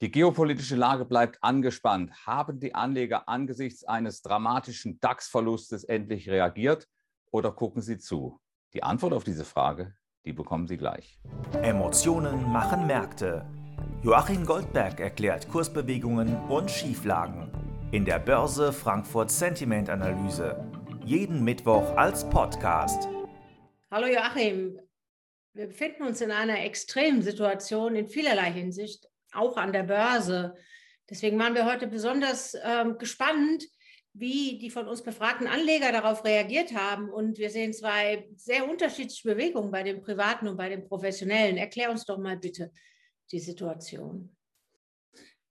Die geopolitische Lage bleibt angespannt. Haben die Anleger angesichts eines dramatischen DAX-Verlustes endlich reagiert oder gucken sie zu? Die Antwort auf diese Frage, die bekommen Sie gleich. Emotionen machen Märkte. Joachim Goldberg erklärt Kursbewegungen und Schieflagen in der Börse Frankfurt Sentiment Analyse. Jeden Mittwoch als Podcast. Hallo Joachim, wir befinden uns in einer extremen Situation in vielerlei Hinsicht auch an der Börse. Deswegen waren wir heute besonders ähm, gespannt, wie die von uns befragten Anleger darauf reagiert haben. Und wir sehen zwei sehr unterschiedliche Bewegungen bei den Privaten und bei den Professionellen. Erklär uns doch mal bitte die Situation.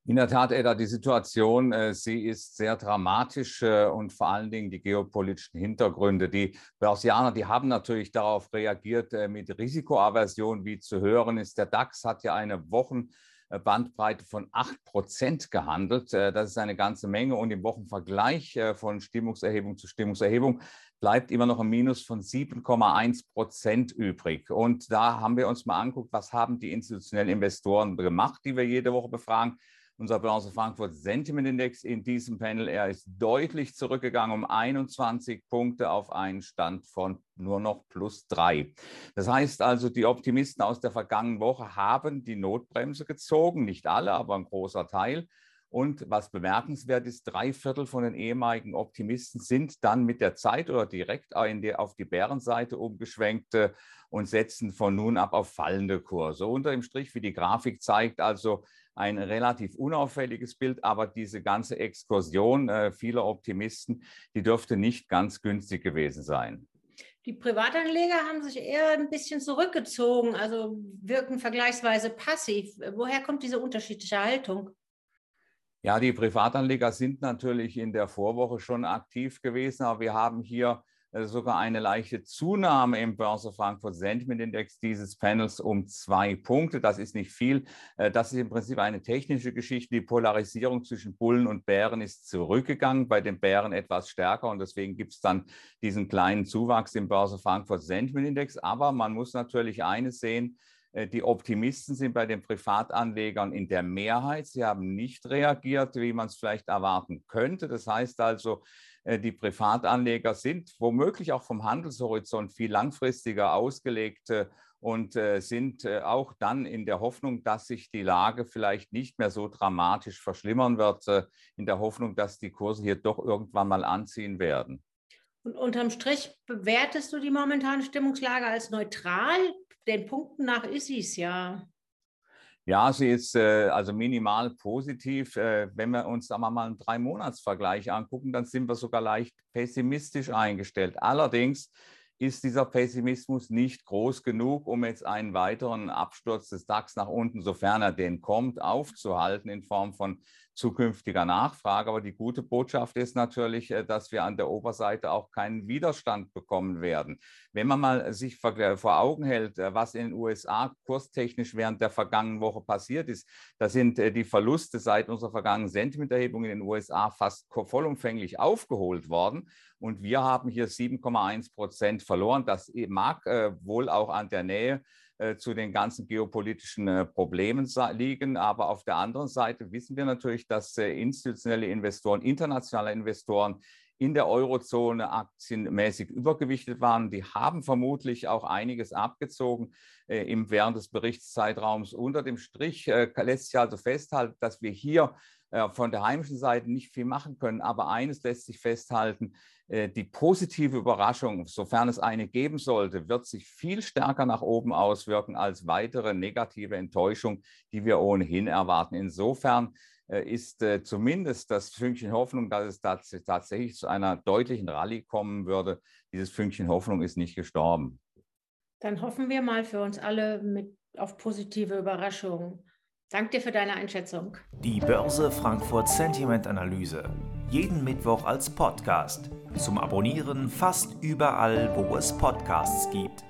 In der Tat, Edda, die Situation, äh, sie ist sehr dramatisch äh, und vor allen Dingen die geopolitischen Hintergründe. Die Börsianer, die haben natürlich darauf reagiert äh, mit Risikoaversion, wie zu hören ist. Der DAX hat ja eine Wochen Bandbreite von 8 Prozent gehandelt. Äh, das ist eine ganze Menge. Und im Wochenvergleich äh, von Stimmungserhebung zu Stimmungserhebung bleibt immer noch ein Minus von 7,1 Prozent übrig. Und da haben wir uns mal angeguckt, was haben die institutionellen Investoren gemacht, die wir jede Woche befragen unser Börse Frankfurt Sentiment Index in diesem Panel. Er ist deutlich zurückgegangen um 21 Punkte auf einen Stand von nur noch plus drei. Das heißt also, die Optimisten aus der vergangenen Woche haben die Notbremse gezogen, nicht alle, aber ein großer Teil. Und was bemerkenswert ist, drei Viertel von den ehemaligen Optimisten sind dann mit der Zeit oder direkt auf die Bärenseite umgeschwenkt und setzen von nun ab auf fallende Kurse. Unter dem Strich, wie die Grafik zeigt, also ein relativ unauffälliges Bild, aber diese ganze Exkursion äh, vieler Optimisten, die dürfte nicht ganz günstig gewesen sein. Die Privatanleger haben sich eher ein bisschen zurückgezogen, also wirken vergleichsweise passiv. Woher kommt diese unterschiedliche Haltung? Ja, die Privatanleger sind natürlich in der Vorwoche schon aktiv gewesen, aber wir haben hier sogar eine leichte Zunahme im Börse Frankfurt Sentiment Index dieses Panels um zwei Punkte. Das ist nicht viel. Äh, das ist im Prinzip eine technische Geschichte. Die Polarisierung zwischen Bullen und Bären ist zurückgegangen, bei den Bären etwas stärker und deswegen gibt es dann diesen kleinen Zuwachs im Börse Frankfurt Sentiment Index. Aber man muss natürlich eines sehen, die Optimisten sind bei den Privatanlegern in der Mehrheit. Sie haben nicht reagiert, wie man es vielleicht erwarten könnte. Das heißt also, äh, die Privatanleger sind womöglich auch vom Handelshorizont viel langfristiger ausgelegt äh, und äh, sind auch dann in der Hoffnung, dass sich die Lage vielleicht nicht mehr so dramatisch verschlimmern wird, in der Hoffnung, dass die Kurse hier doch irgendwann mal anziehen werden. Und unterm Strich bewertest du die momentane Stimmungslage als neutral? Den Punkten nach ist sie es ja. Ja, sie ist äh, also minimal positiv. Äh, wenn wir uns wir mal einen Drei-Monats-Vergleich angucken, dann sind wir sogar leicht pessimistisch eingestellt. Allerdings ist dieser Pessimismus nicht groß genug, um jetzt einen weiteren Absturz des DAX nach unten, sofern er den kommt, aufzuhalten in Form von zukünftiger Nachfrage. Aber die gute Botschaft ist natürlich, äh, dass wir an der Oberseite auch keinen Widerstand bekommen werden. Wenn man mal sich vor Augen hält, äh, was in den USA kurstechnisch während der vergangenen Woche passiert ist, da sind äh, die Verluste seit unserer vergangenen Sentimenterhebung in den USA fast vollumfänglich aufgeholt worden. Und wir haben hier 7,1 Prozent verloren. Das mag wohl auch an der Nähe äh, zu den ganzen geopolitischen äh, Problemen liegen. Aber auf der anderen Seite wissen wir natürlich, dass äh, institutionelle Investoren, internationale Investoren in der Eurozone aktienmäßig übergewichtet waren. Die haben vermutlich auch einiges abgezogen äh, im, während des Berichtszeitraums. Unter dem Strich äh, lässt sich also festhalten, dass wir hier äh, von der heimischen Seite nicht viel machen können. Aber eines lässt sich festhalten, äh, die positive Überraschung, sofern es eine geben sollte, wird sich viel stärker nach oben auswirken als weitere negative Enttäuschung, die wir ohnehin erwarten. Insofern ist äh, zumindest das Fünkchen Hoffnung, dass es tatsächlich zu einer deutlichen Rallye kommen würde, dieses Fünkchen Hoffnung ist nicht gestorben. Dann hoffen wir mal für uns alle mit, auf positive Überraschungen. Danke dir für deine Einschätzung. Die Börse Frankfurt Sentiment Analyse. Jeden Mittwoch als Podcast. Zum Abonnieren fast überall, wo es Podcasts gibt.